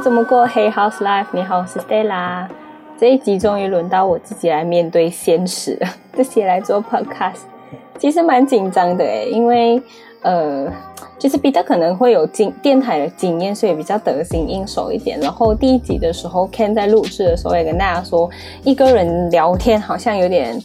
怎么过？Hey House Life，你好，我是 Stella。这一集终于轮到我自己来面对现实，自己来做 Podcast，其实蛮紧张的诶，因为呃，就是彼得可能会有经电台的经验，所以比较得心应手一点。然后第一集的时候，Ken 在录制的时候也跟大家说，一个人聊天好像有点。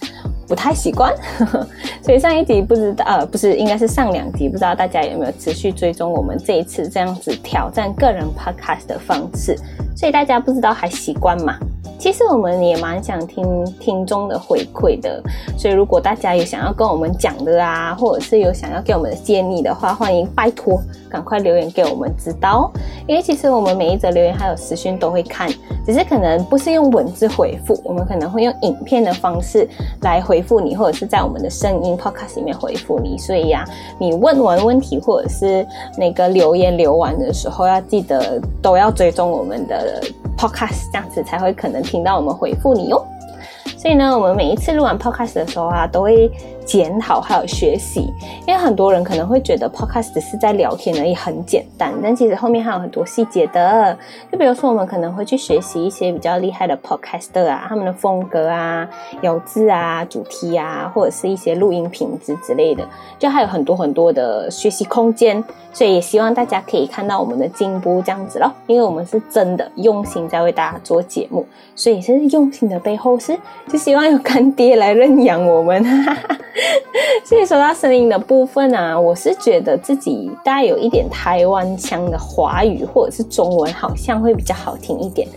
不太习惯，所以上一集不知道，呃，不是，应该是上两集，不知道大家有没有持续追踪我们这一次这样子挑战个人 podcast 的方式，所以大家不知道还习惯吗？其实我们也蛮想听听众的回馈的，所以如果大家有想要跟我们讲的啊，或者是有想要给我们的建议的话，欢迎拜托赶快留言给我们知道，因为其实我们每一则留言还有私讯都会看，只是可能不是用文字回复，我们可能会用影片的方式来回复你，或者是在我们的声音 podcast 里面回复你。所以呀，你问完问题或者是那个留言留完的时候，要记得都要追踪我们的。Podcast 这样子才会可能听到我们回复你哟。所以呢，我们每一次录完 Podcast 的时候啊，都会。检讨还有学习，因为很多人可能会觉得 podcast 只是在聊天而已，很简单，但其实后面还有很多细节的。就比如说，我们可能会去学习一些比较厉害的 podcaster 啊，他们的风格啊、咬字啊、主题啊，或者是一些录音品质之类的，就还有很多很多的学习空间。所以也希望大家可以看到我们的进步这样子咯，因为我们是真的用心在为大家做节目，所以是用心的背后是就希望有干爹来认养我们。所以说到声音的部分啊，我是觉得自己带有一点台湾腔的华语或者是中文，好像会比较好听一点。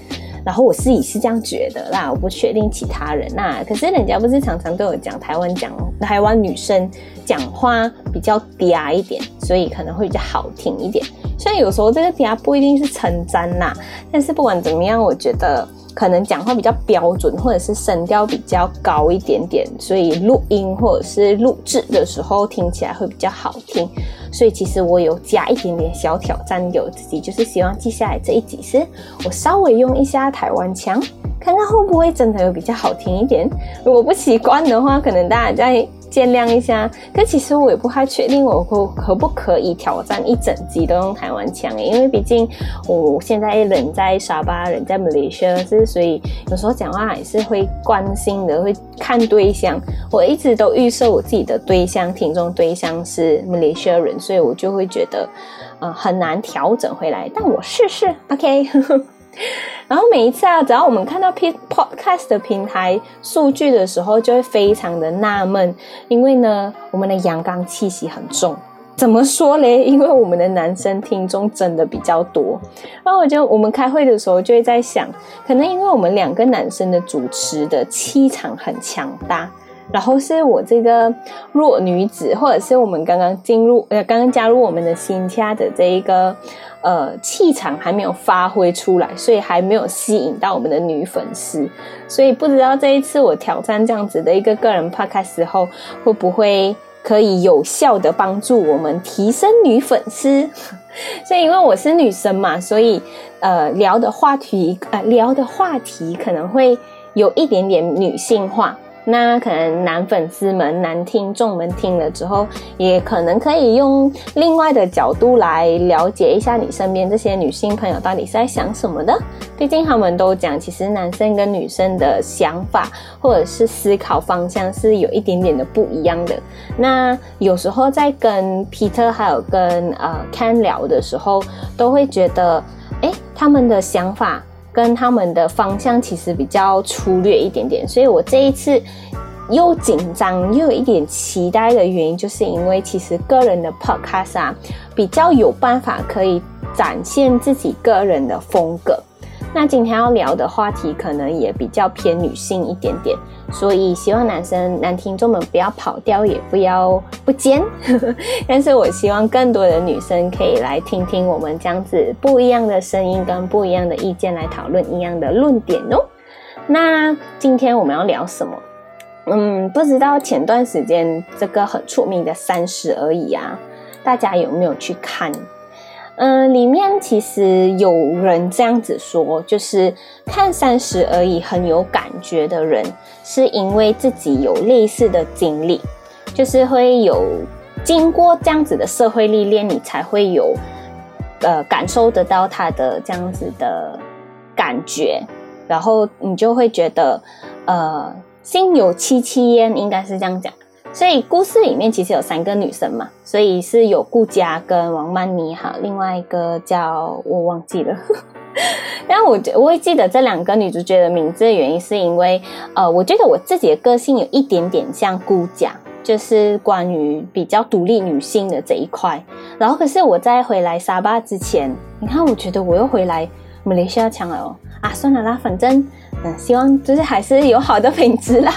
然后我自己是这样觉得啦，我不确定其他人那。可是人家不是常常都有讲台湾讲台湾女生讲话比较嗲一点，所以可能会比较好听一点。虽然有时候这个嗲不一定是称赞啦，但是不管怎么样，我觉得。可能讲话比较标准，或者是声调比较高一点点，所以录音或者是录制的时候听起来会比较好听。所以其实我有加一点点小挑战给我自己，就是希望接下来这一集是我稍微用一下台湾腔，看看会不会真的有比较好听一点。如果不习惯的话，可能大家在。见谅一下，可其实我也不太确定我可可不可以挑战一整集都用台湾腔因为毕竟我现在人在沙巴，人在马来西亚，是所以有时候讲话还是会关心的，会看对象。我一直都预设我自己的对象听众对象是马来西亚人，所以我就会觉得呃很难调整回来。但我试试，OK。然后每一次啊，只要我们看到 Podcast 的平台数据的时候，就会非常的纳闷，因为呢，我们的阳刚气息很重。怎么说嘞？因为我们的男生听众真的比较多。然后我就我们开会的时候就会在想，可能因为我们两个男生的主持的气场很强大，然后是我这个弱女子，或者是我们刚刚进入呃刚刚加入我们的新家的这一个。呃，气场还没有发挥出来，所以还没有吸引到我们的女粉丝。所以不知道这一次我挑战这样子的一个个人 podcast 后，会不会可以有效的帮助我们提升女粉丝？所以因为我是女生嘛，所以呃聊的话题呃聊的话题可能会有一点点女性化。那可能男粉丝们、男听众们听了之后，也可能可以用另外的角度来了解一下你身边这些女性朋友到底是在想什么的。毕竟他们都讲，其实男生跟女生的想法或者是思考方向是有一点点的不一样的。那有时候在跟 Peter 还有跟呃 Ken 聊的时候，都会觉得，哎，他们的想法。跟他们的方向其实比较粗略一点点，所以我这一次又紧张又有一点期待的原因，就是因为其实个人的 podcast 啊，比较有办法可以展现自己个人的风格。那今天要聊的话题可能也比较偏女性一点点，所以希望男生男听众们不要跑掉，也不要不尖。但是我希望更多的女生可以来听听我们这样子不一样的声音跟不一样的意见来讨论一样的论点哦。那今天我们要聊什么？嗯，不知道前段时间这个很出名的三十而已啊，大家有没有去看？嗯，里面其实有人这样子说，就是看三十而已很有感觉的人，是因为自己有类似的经历，就是会有经过这样子的社会历练，你才会有呃感受得到他的这样子的感觉，然后你就会觉得呃心有戚戚焉，应该是这样讲。所以故事里面其实有三个女生嘛，所以是有顾佳跟王曼妮哈，另外一个叫我忘记了。但我我会记得这两个女主角的名字的原因，是因为呃，我觉得我自己的个性有一点点像顾佳，就是关于比较独立女性的这一块。然后可是我在回来沙巴之前，你看，我觉得我又回来马来西亚强了哦。啊，算了啦，反正嗯，希望就是还是有好的品质啦。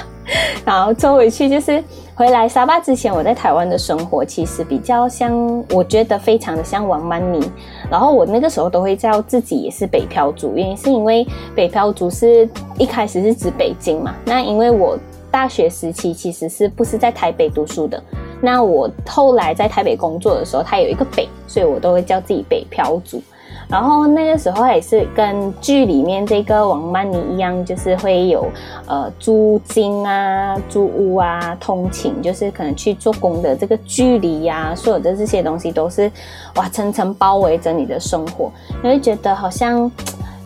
然后周回去就是回来沙巴之前，我在台湾的生活其实比较像，我觉得非常的像王曼妮。然后我那个时候都会叫自己也是北漂族，原因是因为北漂族是一开始是指北京嘛。那因为我大学时期其实是不是在台北读书的，那我后来在台北工作的时候，它有一个北，所以我都会叫自己北漂族。然后那个时候也是跟剧里面这个王曼妮一样，就是会有呃租金啊、租屋啊、通勤，就是可能去做工的这个距离呀，所有的这些东西都是哇层层包围着你的生活，你会觉得好像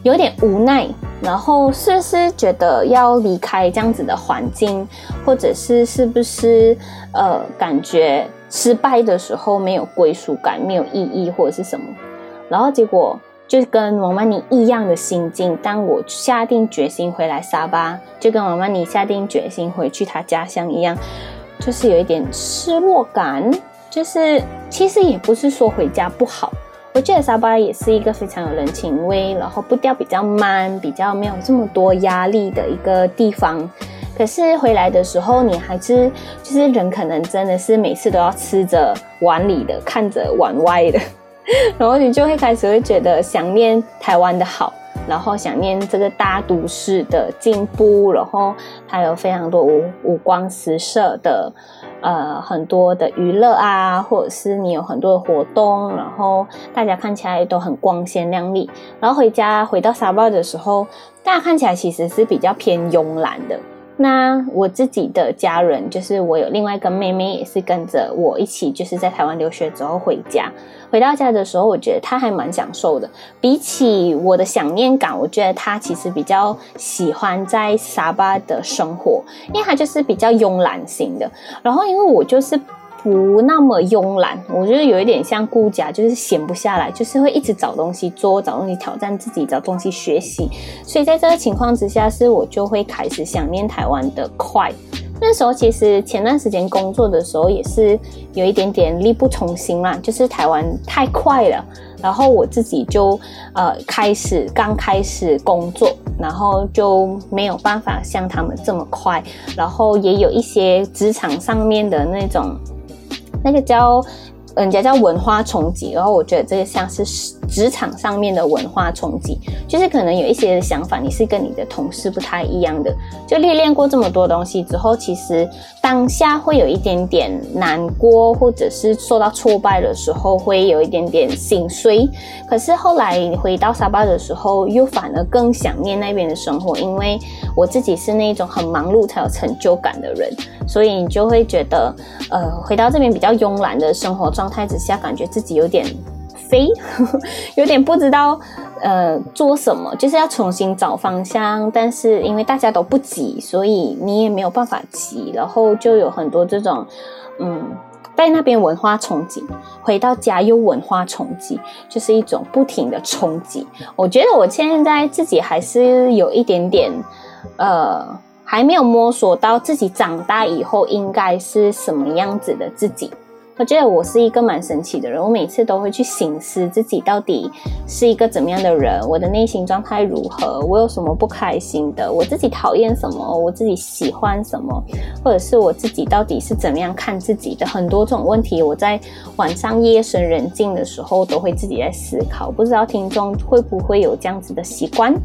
有点无奈。然后是不是觉得要离开这样子的环境，或者是是不是呃感觉失败的时候没有归属感、没有意义或者是什么？然后结果就跟王曼妮一样的心境。当我下定决心回来沙巴，就跟王曼妮下定决心回去她家乡一样，就是有一点失落感。就是其实也不是说回家不好，我觉得沙巴也是一个非常有人情味，然后步调比较慢，比较没有这么多压力的一个地方。可是回来的时候，你还是就是人，可能真的是每次都要吃着碗里的，看着碗外的。然后你就会开始会觉得想念台湾的好，然后想念这个大都市的进步，然后还有非常多五五光十色的，呃，很多的娱乐啊，或者是你有很多的活动，然后大家看起来都很光鲜亮丽。然后回家回到沙巴的时候，大家看起来其实是比较偏慵懒的。那我自己的家人，就是我有另外一个妹妹，也是跟着我一起，就是在台湾留学之后回家。回到家的时候，我觉得她还蛮享受的。比起我的想念感，我觉得她其实比较喜欢在沙巴的生活，因为她就是比较慵懒型的。然后因为我就是。不那么慵懒，我觉得有一点像顾家，就是闲不下来，就是会一直找东西做，找东西挑战自己，找东西学习。所以在这个情况之下，是我就会开始想念台湾的快。那时候其实前段时间工作的时候，也是有一点点力不从心啦，就是台湾太快了。然后我自己就呃开始刚开始工作，然后就没有办法像他们这么快，然后也有一些职场上面的那种。那个叫，人家叫文化冲击，然后我觉得这个像是职场上面的文化冲击，就是可能有一些想法你是跟你的同事不太一样的，就历练过这么多东西之后，其实当下会有一点点难过，或者是受到挫败的时候，会有一点点心碎。可是后来回到沙巴的时候，又反而更想念那边的生活，因为我自己是那种很忙碌才有成就感的人。所以你就会觉得，呃，回到这边比较慵懒的生活状态之下，感觉自己有点飞，有点不知道呃做什么，就是要重新找方向。但是因为大家都不急，所以你也没有办法急，然后就有很多这种，嗯，在那边文化冲击，回到家又文化冲击，就是一种不停的冲击。我觉得我现在自己还是有一点点，呃。还没有摸索到自己长大以后应该是什么样子的自己。我觉得我是一个蛮神奇的人，我每次都会去醒思自己到底是一个怎么样的人，我的内心状态如何，我有什么不开心的，我自己讨厌什么，我自己喜欢什么，或者是我自己到底是怎么样看自己的，很多这种问题，我在晚上夜深人静的时候都会自己在思考。不知道听众会不会有这样子的习惯？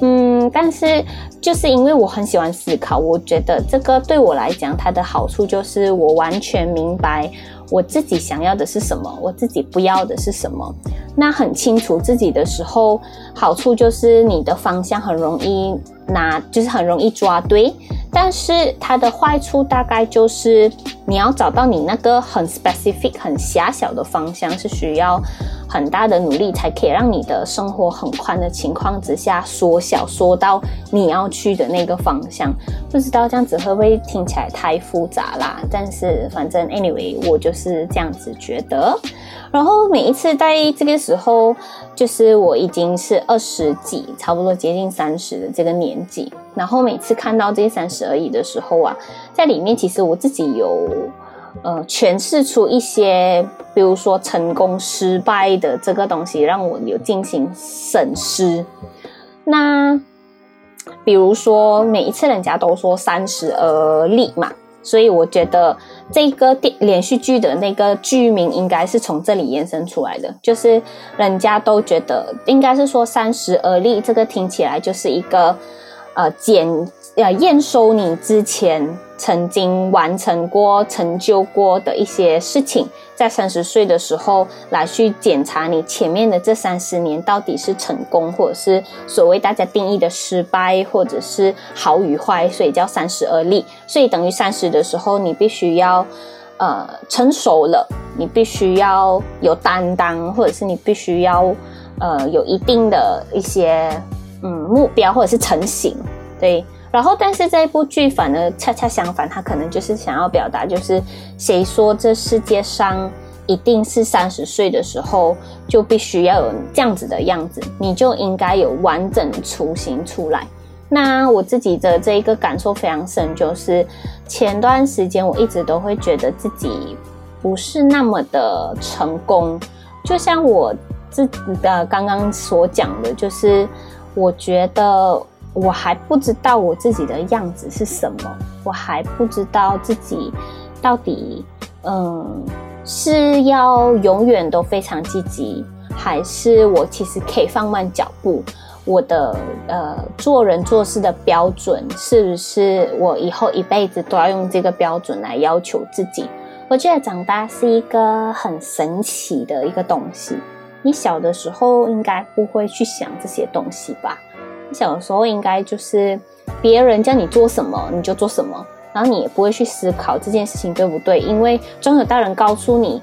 嗯，但是就是因为我很喜欢思考，我觉得这个对我来讲，它的好处就是我完全明白我自己想要的是什么，我自己不要的是什么。那很清楚自己的时候，好处就是你的方向很容易拿，就是很容易抓对。但是它的坏处大概就是你要找到你那个很 specific、很狭小的方向，是需要很大的努力才可以让你的生活很宽的情况之下缩小，缩到你要去的那个方向。不知道这样子会不会听起来太复杂啦？但是反正 anyway，我就是这样子觉得。然后每一次在这个时候，就是我已经是二十几，差不多接近三十的这个年纪。然后每次看到这些三十而已的时候啊，在里面其实我自己有呃诠释出一些，比如说成功、失败的这个东西，让我有进行审视。那比如说每一次人家都说三十而立嘛。所以我觉得这个电连续剧的那个剧名应该是从这里延伸出来的，就是人家都觉得应该是说三十而立，这个听起来就是一个呃减呃验收你之前。曾经完成过、成就过的一些事情，在三十岁的时候来去检查你前面的这三十年到底是成功，或者是所谓大家定义的失败，或者是好与坏，所以叫三十而立。所以等于三十的时候，你必须要呃成熟了，你必须要有担当，或者是你必须要呃有一定的一些嗯目标，或者是成型，对。然后，但是这一部剧反而恰恰相反，他可能就是想要表达，就是谁说这世界上一定是三十岁的时候就必须要有这样子的样子，你就应该有完整雏形出来。那我自己的这一个感受非常深，就是前段时间我一直都会觉得自己不是那么的成功，就像我自己的刚刚所讲的，就是我觉得。我还不知道我自己的样子是什么，我还不知道自己到底，嗯，是要永远都非常积极，还是我其实可以放慢脚步？我的呃做人做事的标准是不是我以后一辈子都要用这个标准来要求自己？我觉得长大是一个很神奇的一个东西。你小的时候应该不会去想这些东西吧？小的时候应该就是别人叫你做什么你就做什么，然后你也不会去思考这件事情对不对，因为总有大人告诉你，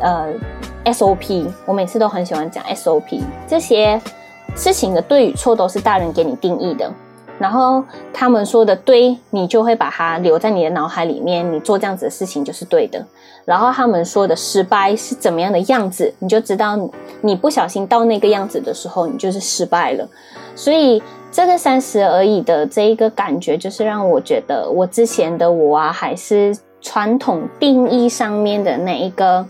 呃，SOP，我每次都很喜欢讲 SOP，这些事情的对与错都是大人给你定义的。然后他们说的对，你就会把它留在你的脑海里面，你做这样子的事情就是对的。然后他们说的失败是怎么样的样子，你就知道你不小心到那个样子的时候，你就是失败了。所以这个三十而已的这一个感觉，就是让我觉得我之前的我啊，还是传统定义上面的那一个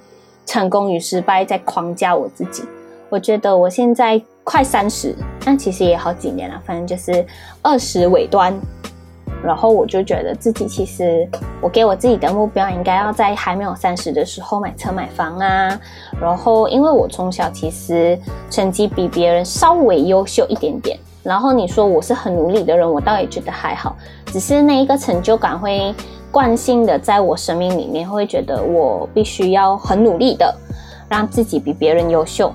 成功与失败在框架我自己。我觉得我现在。快三十，但其实也好几年了。反正就是二十尾端，然后我就觉得自己其实，我给我自己的目标应该要在还没有三十的时候买车买房啊。然后，因为我从小其实成绩比别人稍微优秀一点点。然后你说我是很努力的人，我倒也觉得还好。只是那一个成就感会惯性的在我生命里面，会觉得我必须要很努力的让自己比别人优秀。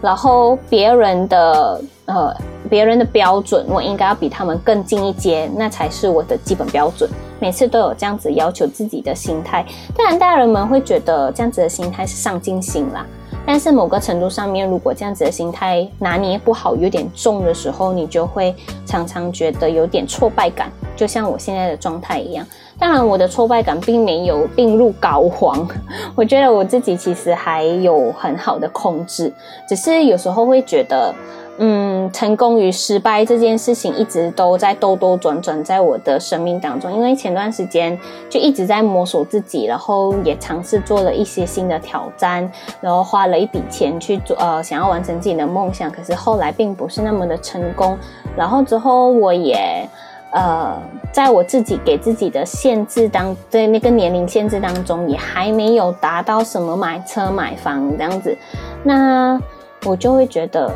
然后别人的呃，别人的标准，我应该要比他们更近一阶，那才是我的基本标准。每次都有这样子要求自己的心态，当然大人们会觉得这样子的心态是上进心啦。但是某个程度上面，如果这样子的心态拿捏不好，有点重的时候，你就会常常觉得有点挫败感，就像我现在的状态一样。当然，我的挫败感并没有病入膏肓，我觉得我自己其实还有很好的控制，只是有时候会觉得。嗯，成功与失败这件事情一直都在兜兜转转在我的生命当中。因为前段时间就一直在摸索自己，然后也尝试做了一些新的挑战，然后花了一笔钱去做呃想要完成自己的梦想，可是后来并不是那么的成功。然后之后我也呃在我自己给自己的限制当在那个年龄限制当中，也还没有达到什么买车买房这样子，那我就会觉得。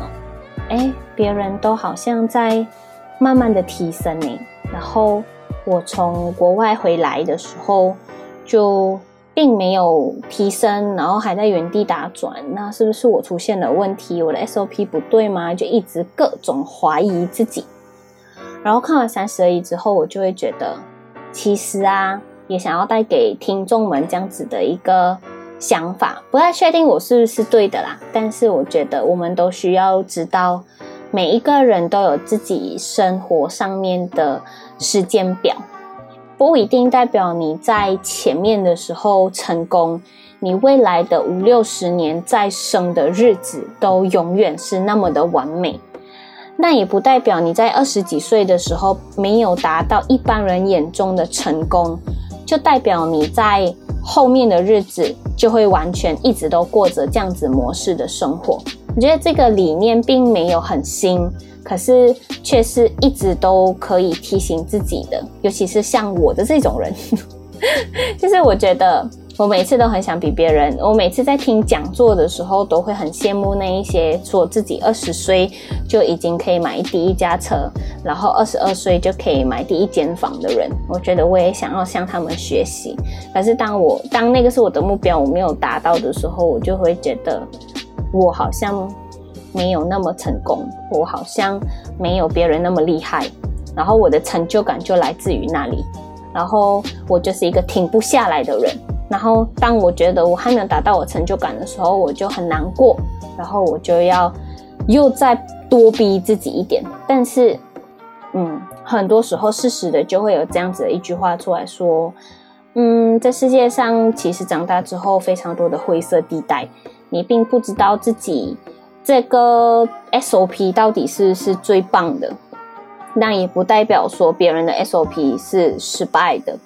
哎，别人都好像在慢慢的提升呢。然后我从国外回来的时候，就并没有提升，然后还在原地打转，那是不是我出现了问题？我的 SOP 不对吗？就一直各种怀疑自己。然后看完三十而已之后，我就会觉得，其实啊，也想要带给听众们这样子的一个想法，不太确定我是不是对的啦。但是我觉得我们都需要知道，每一个人都有自己生活上面的时间表。不一定代表你在前面的时候成功，你未来的五六十年再生的日子都永远是那么的完美。那也不代表你在二十几岁的时候没有达到一般人眼中的成功，就代表你在后面的日子就会完全一直都过着这样子模式的生活。我觉得这个理念并没有很新。可是却是一直都可以提醒自己的，尤其是像我的这种人，就是我觉得我每次都很想比别人。我每次在听讲座的时候，都会很羡慕那一些说自己二十岁就已经可以买第一架车，然后二十二岁就可以买第一间房的人。我觉得我也想要向他们学习。可是当我当那个是我的目标，我没有达到的时候，我就会觉得我好像。没有那么成功，我好像没有别人那么厉害，然后我的成就感就来自于那里，然后我就是一个停不下来的人，然后当我觉得我还没有达到我成就感的时候，我就很难过，然后我就要又再多逼自己一点，但是，嗯，很多时候适时的就会有这样子的一句话出来说，嗯，在世界上其实长大之后非常多的灰色地带，你并不知道自己。这个 SOP 到底是是最棒的，那也不代表说别人的 SOP 是失败的。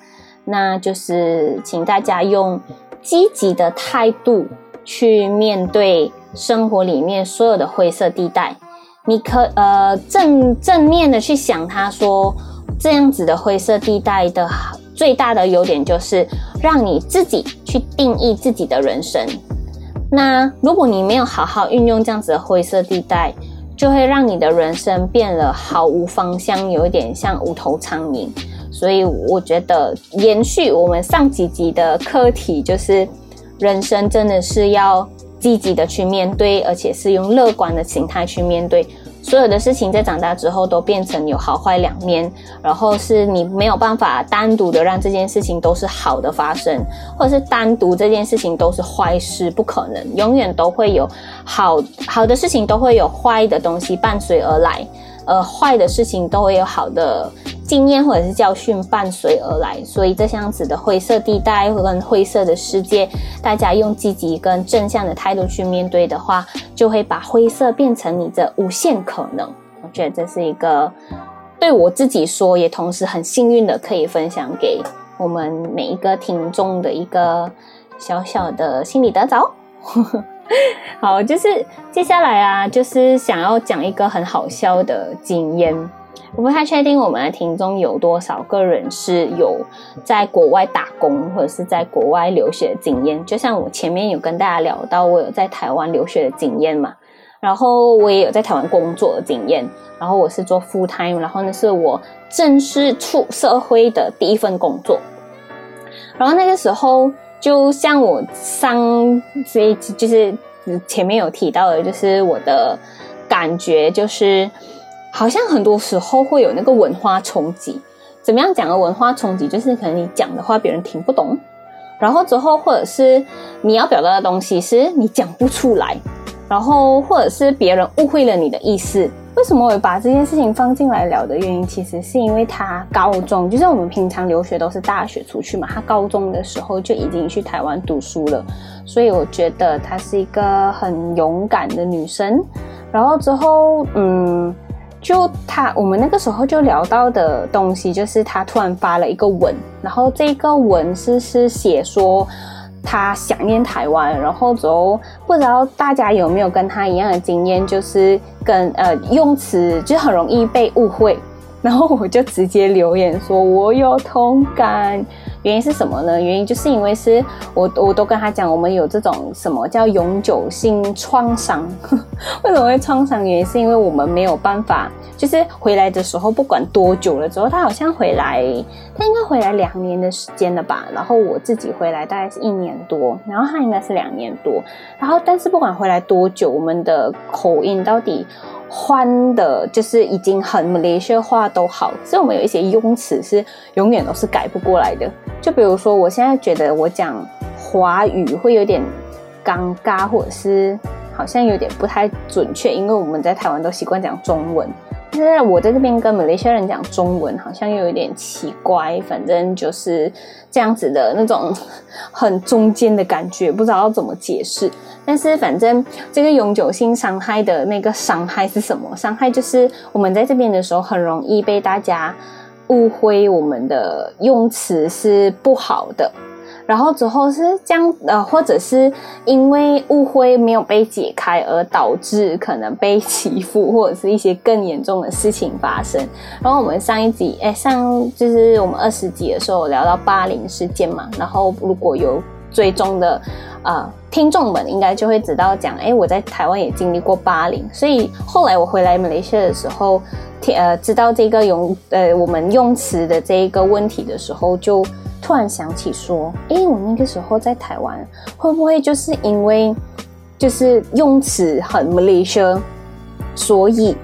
那就是请大家用积极的态度去面对生活里面所有的灰色地带。你可呃正正面的去想，他说这样子的灰色地带的最大的优点就是让你自己去定义自己的人生。那如果你没有好好运用这样子的灰色地带，就会让你的人生变得毫无方向，有一点像无头苍蝇。所以我觉得延续我们上几集的课题，就是人生真的是要积极的去面对，而且是用乐观的心态去面对。所有的事情在长大之后都变成有好坏两面，然后是你没有办法单独的让这件事情都是好的发生，或者是单独这件事情都是坏事，不可能，永远都会有好好的事情都会有坏的东西伴随而来，呃，坏的事情都会有好的。经验或者是教训伴随而来，所以这样子的灰色地带跟灰色的世界，大家用积极跟正向的态度去面对的话，就会把灰色变成你的无限可能。我觉得这是一个对我自己说，也同时很幸运的可以分享给我们每一个听众的一个小小的心理得着。好，就是接下来啊，就是想要讲一个很好笑的经验。我不太确定我们的听众有多少个人是有在国外打工或者是在国外留学的经验。就像我前面有跟大家聊到，我有在台湾留学的经验嘛，然后我也有在台湾工作的经验，然后我是做 full time，然后那是我正式出社会的第一份工作。然后那个时候，就像我上这一集就是前面有提到的，就是我的感觉就是。好像很多时候会有那个文化冲击，怎么样讲的文化冲击？就是可能你讲的话别人听不懂，然后之后或者是你要表达的东西是你讲不出来，然后或者是别人误会了你的意思。为什么我把这件事情放进来聊的原因，其实是因为他高中，就是我们平常留学都是大学出去嘛，他高中的时候就已经去台湾读书了，所以我觉得她是一个很勇敢的女生。然后之后，嗯。就他，我们那个时候就聊到的东西，就是他突然发了一个文，然后这个文是是写说他想念台湾，然后之后不知道大家有没有跟他一样的经验，就是跟呃用词就很容易被误会，然后我就直接留言说我有同感，原因是什么呢？原因就是因为是我我都跟他讲，我们有这种什么叫永久性创伤。为什么会创伤？原因是因为我们没有办法，就是回来的时候不管多久了之后，他好像回来，他应该回来两年的时间了吧。然后我自己回来大概是一年多，然后他应该是两年多。然后但是不管回来多久，我们的口音到底。欢的，就是已经很马来西亚话都好，所以我们有一些用词是永远都是改不过来的。就比如说，我现在觉得我讲华语会有点尴尬，或者是好像有点不太准确，因为我们在台湾都习惯讲中文。现在我在这边跟马来西亚人讲中文，好像又有点奇怪。反正就是这样子的那种很中间的感觉，不知道怎么解释。但是反正这个永久性伤害的那个伤害是什么？伤害就是我们在这边的时候，很容易被大家误会我们的用词是不好的。然后之后是这样，呃，或者是因为误会没有被解开，而导致可能被欺负，或者是一些更严重的事情发生。然后我们上一集，哎，上就是我们二十集的时候聊到霸凌事件嘛。然后如果有追踪的，呃，听众们应该就会知道讲，哎，我在台湾也经历过霸凌，所以后来我回来马来西亚的时候，听呃，知道这个用，呃，我们用词的这一个问题的时候，就。突然想起说，哎，我那个时候在台湾，会不会就是因为就是用词很 Malaysia，所以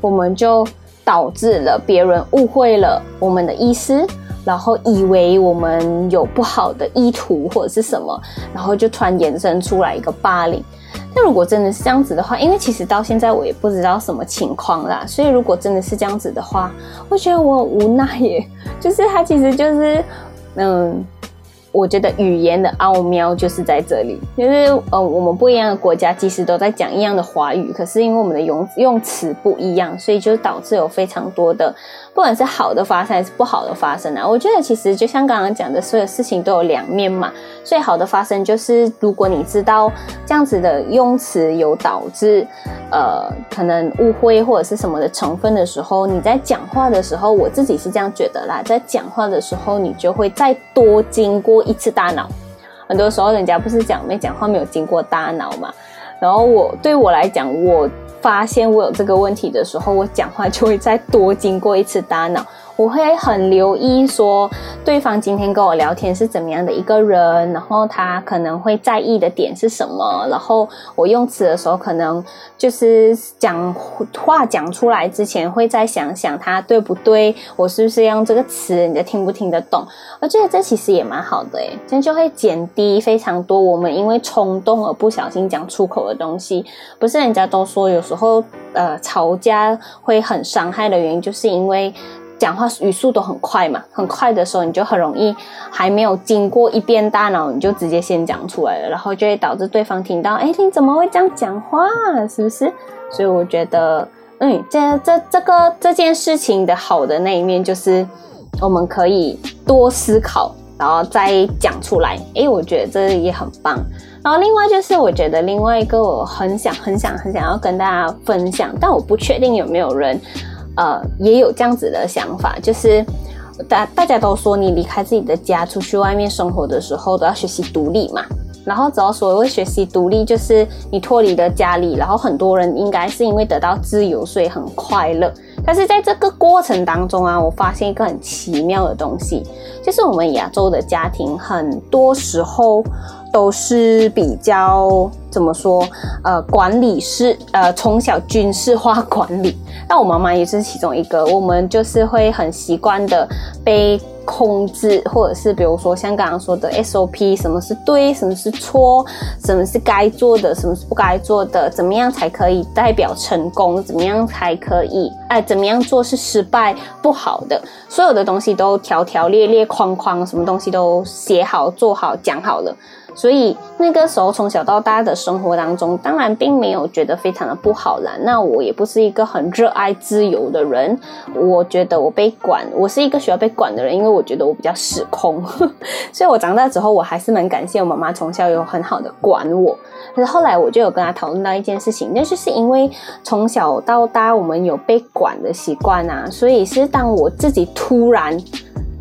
我们就导致了别人误会了我们的意思，然后以为我们有不好的意图或者是什么，然后就突然延伸出来一个霸凌。那如果真的是这样子的话，因为其实到现在我也不知道什么情况啦，所以如果真的是这样子的话，我觉得我很无奈耶，就是他其实就是。那，我觉得语言的奥妙就是在这里，因为呃，我们不一样的国家其实都在讲一样的华语，可是因为我们的用用词不一样，所以就导致有非常多的。不管是好的发生还是不好的发生啊，我觉得其实就像刚刚讲的，所有事情都有两面嘛。所以好的发生就是，如果你知道这样子的用词有导致呃可能误会或者是什么的成分的时候，你在讲话的时候，我自己是这样觉得啦，在讲话的时候，你就会再多经过一次大脑。很多时候人家不是讲没讲话没有经过大脑嘛，然后我对我来讲我。发现我有这个问题的时候，我讲话就会再多经过一次大脑。我会很留意说对方今天跟我聊天是怎么样的一个人，然后他可能会在意的点是什么，然后我用词的时候可能就是讲话讲出来之前会再想想他对不对，我是不是用这个词，你听不听得懂？我觉得这其实也蛮好的诶，这样就会减低非常多我们因为冲动而不小心讲出口的东西。不是人家都说有时候呃吵架会很伤害的原因，就是因为。讲话语速都很快嘛，很快的时候你就很容易还没有经过一遍大脑，你就直接先讲出来了，然后就会导致对方听到，哎，你怎么会这样讲话？是不是？所以我觉得，嗯，这这这个这件事情的好的那一面就是，我们可以多思考，然后再讲出来。哎，我觉得这也很棒。然后另外就是，我觉得另外一个我很想很想很想要跟大家分享，但我不确定有没有人。呃，也有这样子的想法，就是大大家都说，你离开自己的家，出去外面生活的时候，都要学习独立嘛。然后只要所谓学习独立，就是你脱离了家里，然后很多人应该是因为得到自由，所以很快乐。但是在这个过程当中啊，我发现一个很奇妙的东西，就是我们亚洲的家庭，很多时候。都是比较怎么说？呃，管理是呃，从小军事化管理。那我妈妈也是其中一个。我们就是会很习惯的被控制，或者是比如说像刚刚说的 SOP，什么是对，什么是错，什么是该做的，什么是不该做的，怎么样才可以代表成功？怎么样才可以？哎，怎么样做是失败不好的？所有的东西都条条列列、框框，什么东西都写好、做好、讲好了。所以那个时候从小到大的生活当中，当然并没有觉得非常的不好啦。那我也不是一个很热爱自由的人，我觉得我被管，我是一个需要被管的人，因为我觉得我比较失控。所以我长大之后，我还是蛮感谢我妈妈从小有很好的管我。可是后来我就有跟她讨论到一件事情，那就是因为从小到大我们有被管的习惯啊，所以是当我自己突然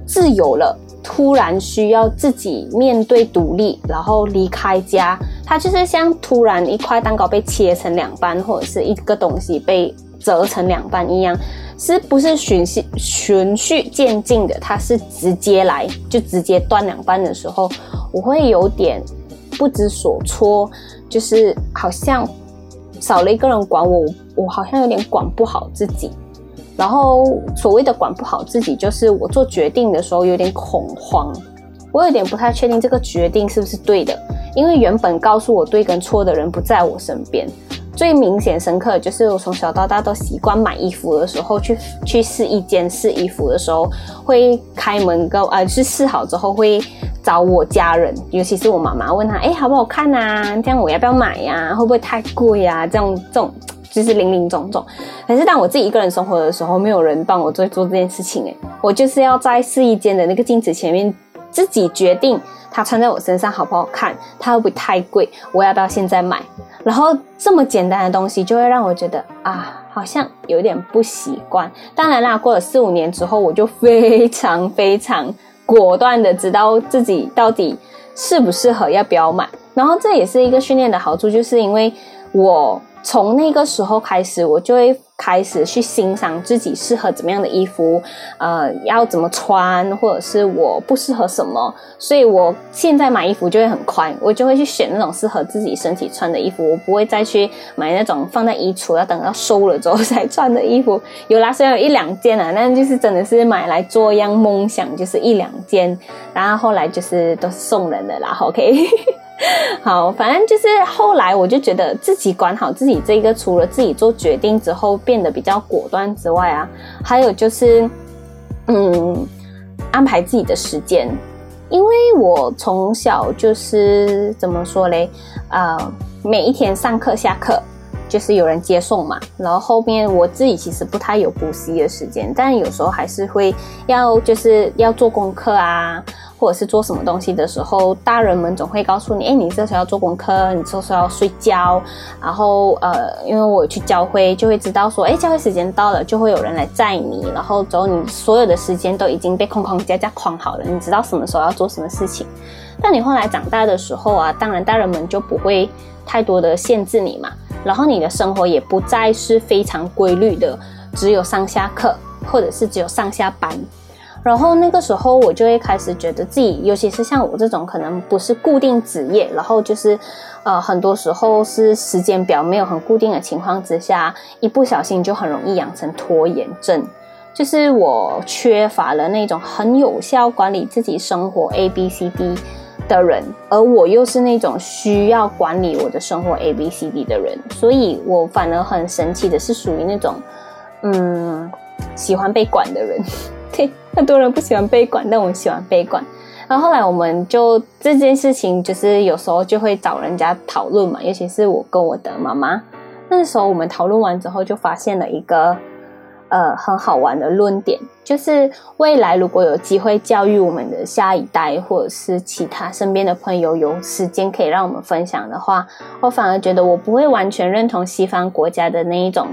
自由了。突然需要自己面对独立，然后离开家，它就是像突然一块蛋糕被切成两半，或者是一个东西被折成两半一样，是不是循序循序渐进的？它是直接来就直接断两半的时候，我会有点不知所措，就是好像少了一个人管我，我好像有点管不好自己。然后所谓的管不好自己，就是我做决定的时候有点恐慌，我有点不太确定这个决定是不是对的，因为原本告诉我对跟错的人不在我身边。最明显深刻的就是我从小到大都习惯买衣服的时候去去试衣间试衣服的时候，会开门跟呃是试好之后会找我家人，尤其是我妈妈问他哎好不好看啊，这样我要不要买呀？会不会太贵呀？这样这种。就是零零总总，可是当我自己一个人生活的时候，没有人帮我做做这件事情，诶，我就是要在试衣间的那个镜子前面自己决定它穿在我身上好不好看，它会不会太贵，我要不要现在买？然后这么简单的东西就会让我觉得啊，好像有点不习惯。当然啦，过了四五年之后，我就非常非常果断的知道自己到底适不适合，要不要买。然后这也是一个训练的好处，就是因为我。从那个时候开始，我就会开始去欣赏自己适合怎么样的衣服，呃，要怎么穿，或者是我不适合什么。所以我现在买衣服就会很快，我就会去选那种适合自己身体穿的衣服，我不会再去买那种放在衣橱要等到收了之后才穿的衣服。有啦，虽然有一两件啊，但就是真的是买来做样梦想，就是一两件，然后后来就是都是送人的啦。OK。好，反正就是后来我就觉得自己管好自己这个，除了自己做决定之后变得比较果断之外啊，还有就是，嗯，安排自己的时间，因为我从小就是怎么说嘞，呃，每一天上课下课就是有人接送嘛，然后后面我自己其实不太有补习的时间，但有时候还是会要就是要做功课啊。或者是做什么东西的时候，大人们总会告诉你：“哎，你这时候要做功课，你这时候要睡觉。”然后，呃，因为我去教会，就会知道说：“哎，教会时间到了，就会有人来载你。”然后之后，你所有的时间都已经被框框架架框好了，你知道什么时候要做什么事情。但你后来长大的时候啊，当然大人们就不会太多的限制你嘛。然后你的生活也不再是非常规律的，只有上下课，或者是只有上下班。然后那个时候，我就会开始觉得自己，尤其是像我这种可能不是固定职业，然后就是，呃，很多时候是时间表没有很固定的情况之下，一不小心就很容易养成拖延症。就是我缺乏了那种很有效管理自己生活 A B C D 的人，而我又是那种需要管理我的生活 A B C D 的人，所以我反而很神奇的是属于那种，嗯，喜欢被管的人。对，很多人不喜欢被管，但我喜欢被管。然后后来我们就这件事情，就是有时候就会找人家讨论嘛，尤其是我跟我的妈妈。那时候我们讨论完之后，就发现了一个。呃，很好玩的论点就是，未来如果有机会教育我们的下一代，或者是其他身边的朋友有时间可以让我们分享的话，我反而觉得我不会完全认同西方国家的那一种，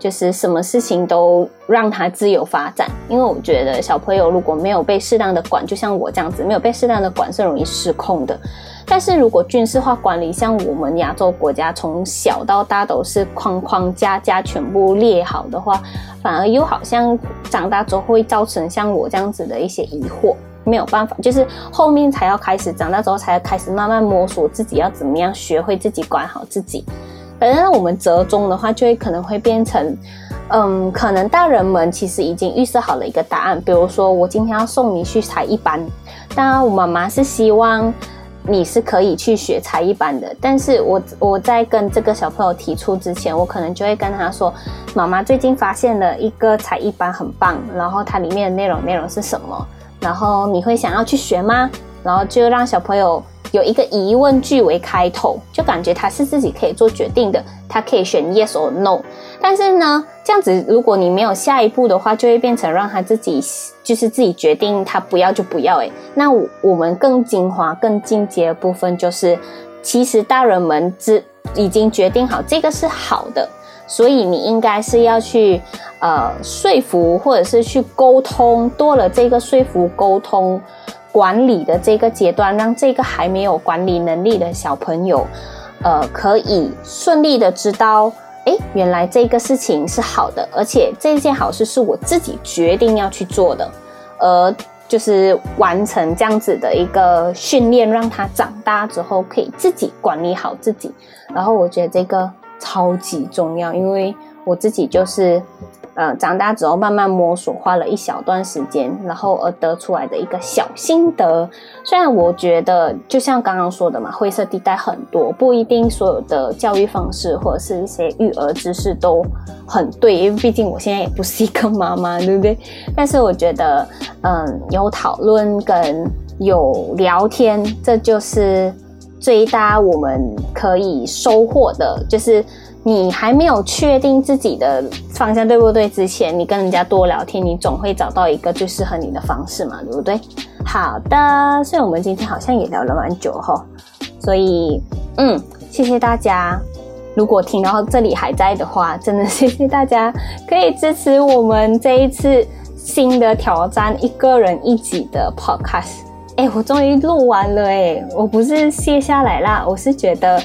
就是什么事情都让他自由发展。因为我觉得小朋友如果没有被适当的管，就像我这样子，没有被适当的管是容易失控的。但是如果军事化管理，像我们亚洲国家从小到大都是框框架架全部列好的话，反而又好像长大之后会造成像我这样子的一些疑惑，没有办法，就是后面才要开始长大之后才要开始慢慢摸索自己要怎么样学会自己管好自己。反正我们折中的话，就会可能会变成，嗯，可能大人们其实已经预设好了一个答案，比如说我今天要送你去才艺班，当然我妈妈是希望。你是可以去学才艺班的，但是我我在跟这个小朋友提出之前，我可能就会跟他说，妈妈最近发现了一个才艺班很棒，然后它里面的内容内容是什么，然后你会想要去学吗？然后就让小朋友有一个疑问句为开头，就感觉他是自己可以做决定的，他可以选 yes or no。但是呢，这样子如果你没有下一步的话，就会变成让他自己就是自己决定，他不要就不要。诶，那我们更精华、更进阶的部分就是，其实大人们只已经决定好这个是好的，所以你应该是要去呃说服，或者是去沟通，多了这个说服沟通。管理的这个阶段，让这个还没有管理能力的小朋友，呃，可以顺利的知道，哎，原来这个事情是好的，而且这件好事是我自己决定要去做的，而就是完成这样子的一个训练，让他长大之后可以自己管理好自己。然后我觉得这个超级重要，因为我自己就是。呃，长大之后慢慢摸索，花了一小段时间，然后而得出来的一个小心得。虽然我觉得，就像刚刚说的嘛，灰色地带很多，不一定所有的教育方式或者是一些育儿知识都很对，因为毕竟我现在也不是一个妈妈，对不对？但是我觉得，嗯，有讨论跟有聊天，这就是最大我们可以收获的，就是。你还没有确定自己的方向对不对之前，你跟人家多聊天，你总会找到一个最适合你的方式嘛，对不对？好的，所以我们今天好像也聊了蛮久哈，所以嗯，谢谢大家。如果听到这里还在的话，真的谢谢大家，可以支持我们这一次新的挑战一个人一集的 podcast。哎，我终于录完了哎，我不是卸下来啦，我是觉得。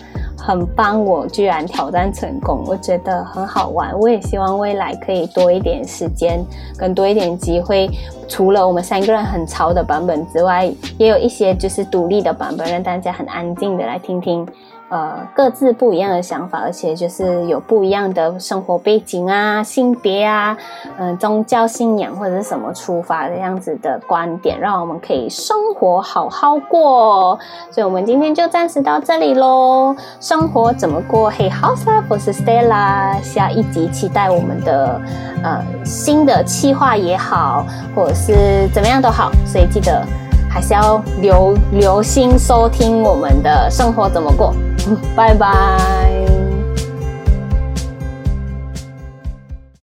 很棒，我居然挑战成功，我觉得很好玩。我也希望未来可以多一点时间，更多一点机会。除了我们三个人很潮的版本之外，也有一些就是独立的版本，让大家很安静的来听听。呃，各自不一样的想法，而且就是有不一样的生活背景啊、性别啊、嗯、宗教信仰或者是什么出发的样子的观点，让我们可以生活好好过。所以，我们今天就暂时到这里喽。生活怎么过？Hey House Life，我是 Stella。下一集期待我们的呃新的企划也好，或者是怎么样都好。所以记得还是要留留心收听我们的生活怎么过。拜拜。